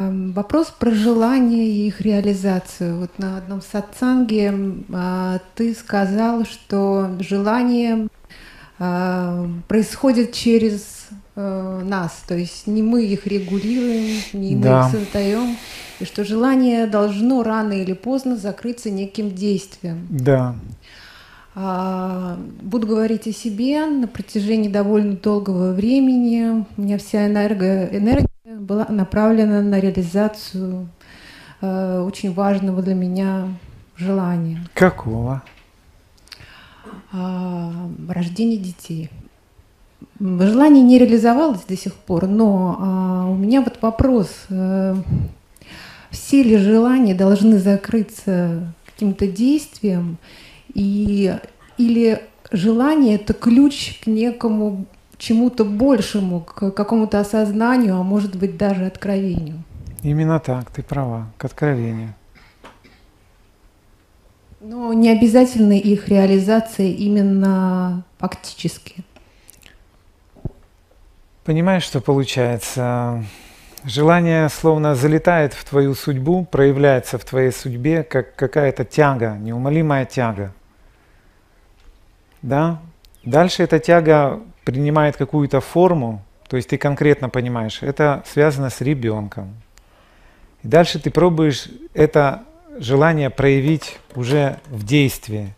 Эм, вопрос про желание и их реализацию. Вот на одном сатсанге а, ты сказал, что желание а, происходит через а, нас, то есть не мы их регулируем, не мы да. их создаем, и что желание должно рано или поздно закрыться неким действием. Да. Буду говорить о себе. На протяжении довольно долгого времени у меня вся энерго, энергия была направлена на реализацию э, очень важного для меня желания. Какого? Э, рождение детей. Желание не реализовалось до сих пор, но э, у меня вот вопрос. Э, все ли желания должны закрыться каким-то действием, и, или желание – это ключ к некому чему-то большему, к какому-то осознанию, а может быть даже откровению. Именно так, ты права, к откровению. Но не обязательно их реализация именно фактически. Понимаешь, что получается? Желание словно залетает в твою судьбу, проявляется в твоей судьбе, как какая-то тяга, неумолимая тяга. Да? Дальше эта тяга принимает какую-то форму, то есть ты конкретно понимаешь, это связано с ребенком. И дальше ты пробуешь это желание проявить уже в действии.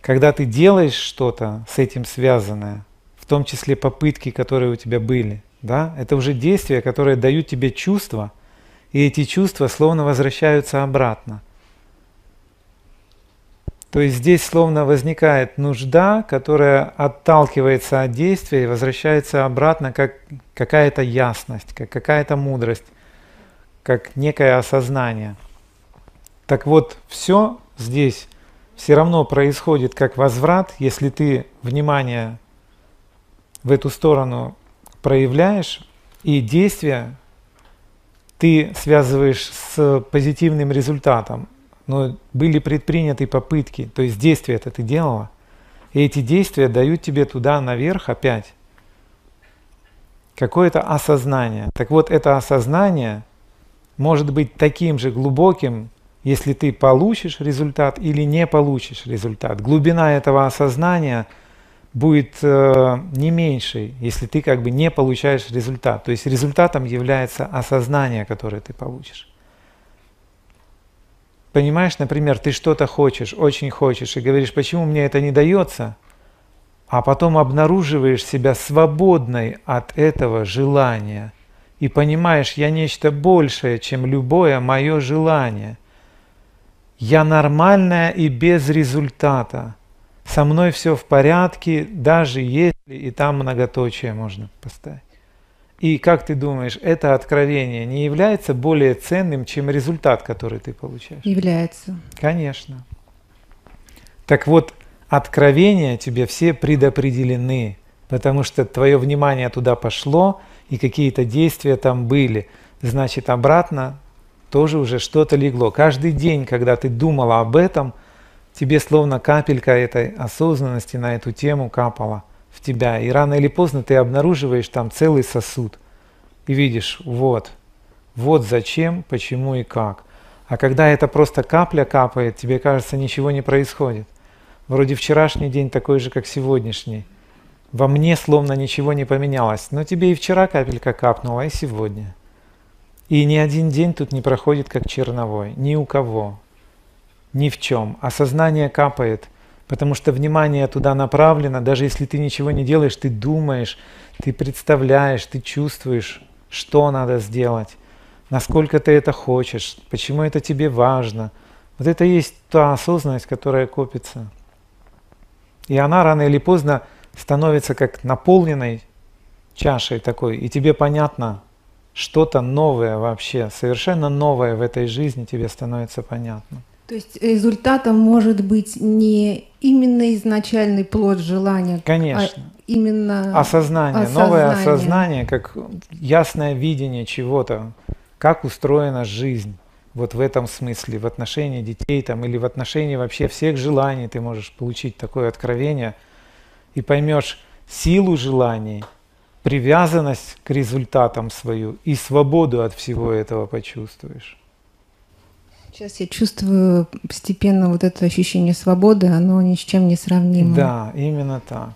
Когда ты делаешь что-то с этим связанное, в том числе попытки, которые у тебя были, да, это уже действия, которые дают тебе чувства, и эти чувства словно возвращаются обратно. То есть здесь словно возникает нужда, которая отталкивается от действия и возвращается обратно как какая-то ясность, как какая-то мудрость, как некое осознание. Так вот, все здесь все равно происходит как возврат, если ты внимание в эту сторону проявляешь, и действие ты связываешь с позитивным результатом но были предприняты попытки, то есть действия это ты делала, и эти действия дают тебе туда наверх опять какое-то осознание. Так вот, это осознание может быть таким же глубоким, если ты получишь результат или не получишь результат. Глубина этого осознания будет э, не меньшей, если ты как бы не получаешь результат. То есть результатом является осознание, которое ты получишь. Понимаешь, например, ты что-то хочешь, очень хочешь, и говоришь, почему мне это не дается, а потом обнаруживаешь себя свободной от этого желания и понимаешь, я нечто большее, чем любое мое желание. Я нормальная и без результата. Со мной все в порядке, даже если и там многоточие можно поставить. И как ты думаешь, это откровение не является более ценным, чем результат, который ты получаешь? Является. Конечно. Так вот, откровения тебе все предопределены, потому что твое внимание туда пошло, и какие-то действия там были. Значит, обратно тоже уже что-то легло. Каждый день, когда ты думала об этом, тебе словно капелька этой осознанности на эту тему капала – в тебя. И рано или поздно ты обнаруживаешь там целый сосуд. И видишь, вот, вот зачем, почему и как. А когда это просто капля капает, тебе кажется, ничего не происходит. Вроде вчерашний день такой же, как сегодняшний. Во мне словно ничего не поменялось. Но тебе и вчера капелька капнула, и сегодня. И ни один день тут не проходит как черновой. Ни у кого. Ни в чем. Осознание капает – Потому что внимание туда направлено, даже если ты ничего не делаешь, ты думаешь, ты представляешь, ты чувствуешь, что надо сделать, насколько ты это хочешь, почему это тебе важно. Вот это есть та осознанность, которая копится. И она рано или поздно становится как наполненной чашей такой, и тебе понятно что-то новое вообще, совершенно новое в этой жизни тебе становится понятно. То есть результатом может быть не именно изначальный плод желания, Конечно. а именно осознание, осознание, новое осознание, как ясное видение чего-то, как устроена жизнь. Вот в этом смысле, в отношении детей там, или в отношении вообще всех желаний ты можешь получить такое откровение и поймешь силу желаний, привязанность к результатам свою и свободу от всего этого почувствуешь. Сейчас я чувствую постепенно вот это ощущение свободы, оно ни с чем не сравнимо. Да, именно так.